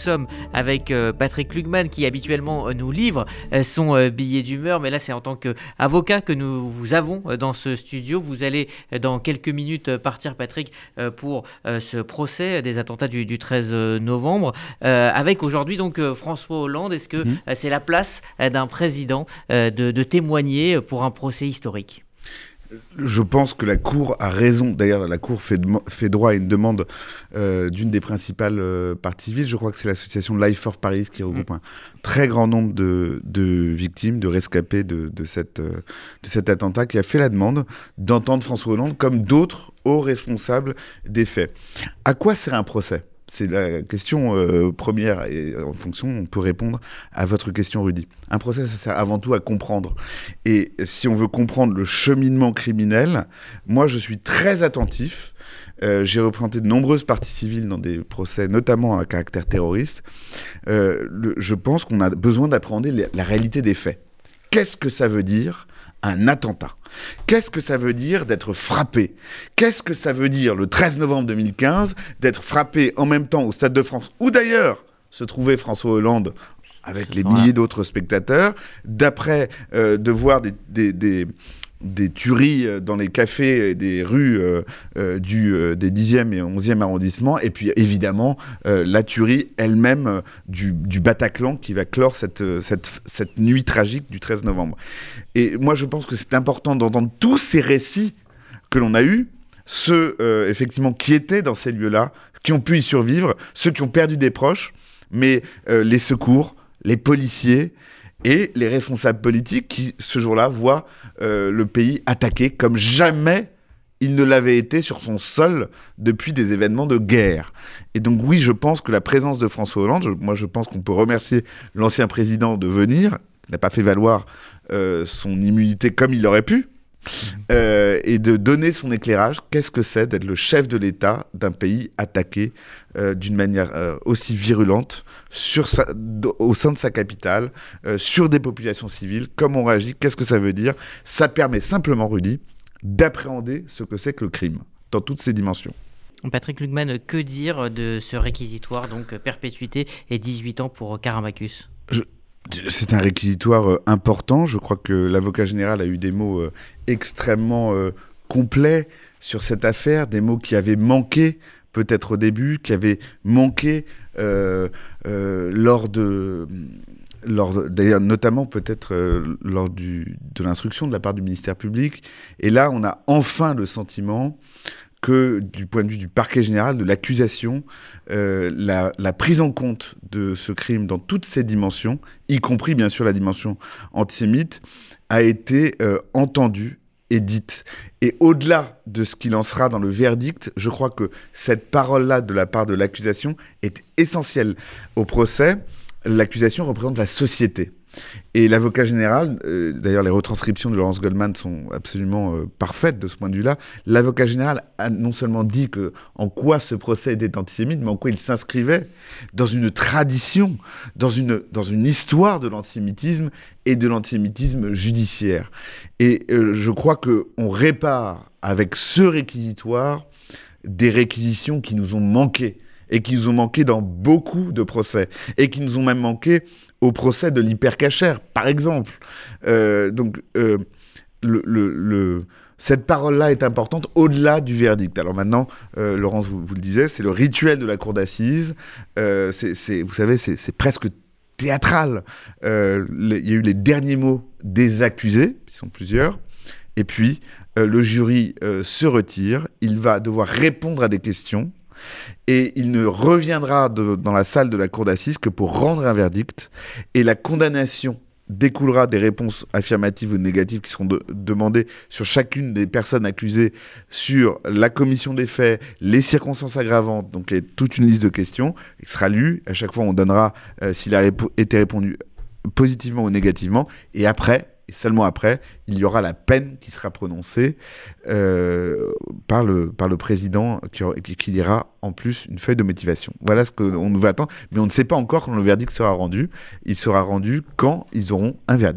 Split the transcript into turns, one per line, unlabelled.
sommes avec Patrick Lugman qui habituellement nous livre son billet d'humeur, mais là c'est en tant qu'avocat que nous vous avons dans ce studio. Vous allez dans quelques minutes partir, Patrick, pour ce procès des attentats du, 13 novembre, avec aujourd'hui donc François Hollande. Est-ce que mmh. c'est la place d'un président de témoigner pour un procès historique?
Je pense que la Cour a raison. D'ailleurs, la Cour fait, fait, droit à une demande euh, d'une des principales euh, parties civiles. Je crois que c'est l'association Life for Paris qui regroupe mm. un très grand nombre de, victimes, de rescapés de, cette, euh, de cet attentat, qui a fait la demande d'entendre François Hollande comme d'autres hauts responsables des faits. À quoi sert un procès? C'est la question euh, première et en fonction, on peut répondre à votre question, Rudy. Un procès, ça sert avant tout à comprendre. Et si on veut comprendre le cheminement criminel, moi, je suis très attentif. Euh, j'ai représenté de nombreuses parties civiles dans des procès, notamment à caractère terroriste. Euh, je pense qu'on a besoin d'appréhender la réalité des faits. Qu'est-ce que ça veut dire? Un attentat. Qu'est-ce que ça veut dire d'être frappé? Qu'est-ce que ça veut dire le 13 novembre 2015 d'être frappé en même temps au Stade de France, ou d'ailleurs se trouvait François Hollande avec les milliers d'autres spectateurs, d'après euh, de voir des, des tueries euh, dans les cafés et des rues euh, euh, du, des 10e et 11e arrondissements, et puis évidemment la tuerie elle-même du, du, Bataclan qui va clore cette, cette, cette, nuit tragique du 13 novembre. Et moi je pense que c'est important d'entendre tous ces récits que l'on a eus, ceux effectivement qui étaient dans ces lieux-là, qui ont pu y survivre, ceux qui ont perdu des proches, mais les secours, les policiers, et les responsables politiques qui, ce jour-là, voient euh, le pays attaqué comme jamais il ne l'avait été sur son sol depuis des événements de guerre. Et donc oui, je pense que la présence de François Hollande, moi je pense qu'on peut remercier l'ancien président de venir, n'a pas fait valoir euh, son immunité comme il l'aurait pu, euh, et de donner son éclairage. Qu'est-ce que c'est d'être le chef de l'État d'un pays attaqué euh, d'une manière euh, aussi virulente sur au sein de sa capitale, sur des populations civiles? Comment on réagit? Qu'est-ce que ça veut dire? Ça permet simplement, Rudy, d'appréhender ce que c'est que le crime dans toutes ses dimensions.
Patrick Lugman, que dire de ce réquisitoire, donc perpétuité et 18 ans pour Karamacus
c'est un réquisitoire euh, important. Je crois que l'avocat général a eu des mots euh, extrêmement euh, complets sur cette affaire, des mots qui avaient manqué peut-être au début, qui avaient manqué lors de d'ailleurs notamment peut-être lors du, de l'instruction de la part du ministère public. Et là, on a enfin le sentiment que du point de vue du parquet général, de l'accusation, euh, la, prise en compte de ce crime dans toutes ses dimensions, y compris bien sûr la dimension antisémite, a été euh, entendue et dite. Et au-delà de ce qu'il en sera dans le verdict, je crois que cette parole-là de la part de l'accusation est essentielle. Au procès, l'accusation représente la société. Et l'avocat général, euh, d'ailleurs les retranscriptions de Laurence Goldman sont absolument euh, parfaites de ce point de vue-là, l'avocat général a non seulement dit en quoi ce procès était antisémite, mais en quoi il s'inscrivait dans une tradition, dans une, dans une histoire de l'antisémitisme et de l'antisémitisme judiciaire. Et euh, je crois qu'on répare avec ce réquisitoire des réquisitions qui nous ont manqué et qui nous ont manqué dans beaucoup de procès et qui nous ont même manqué au procès de l'hypercachère, par exemple. Euh, donc, euh, cette parole-là est importante au-delà du verdict. Alors maintenant, euh, Laurence, vous, le disiez, c'est le rituel de la cour d'assises. vous savez, c'est presque théâtral. Il y a eu les derniers mots des accusés, qui sont plusieurs, et puis le jury se retire. Il va devoir répondre à des questions et il ne reviendra dans la salle de la cour d'assises que pour rendre un verdict, et la condamnation découlera des réponses affirmatives ou négatives qui seront demandées sur chacune des personnes accusées, sur la commission des faits, les circonstances aggravantes, donc il y a toute une liste de questions, qui sera lue, à chaque fois on donnera euh, s'il a été répondu positivement ou négativement, et après, et seulement après, il y aura la peine qui sera prononcée euh, par, le, président qui, qui, lira en plus une feuille de motivation. Voilà ce qu'on nous va attendre, mais on ne sait pas encore quand le verdict sera rendu. Il sera rendu quand ils auront un verdict.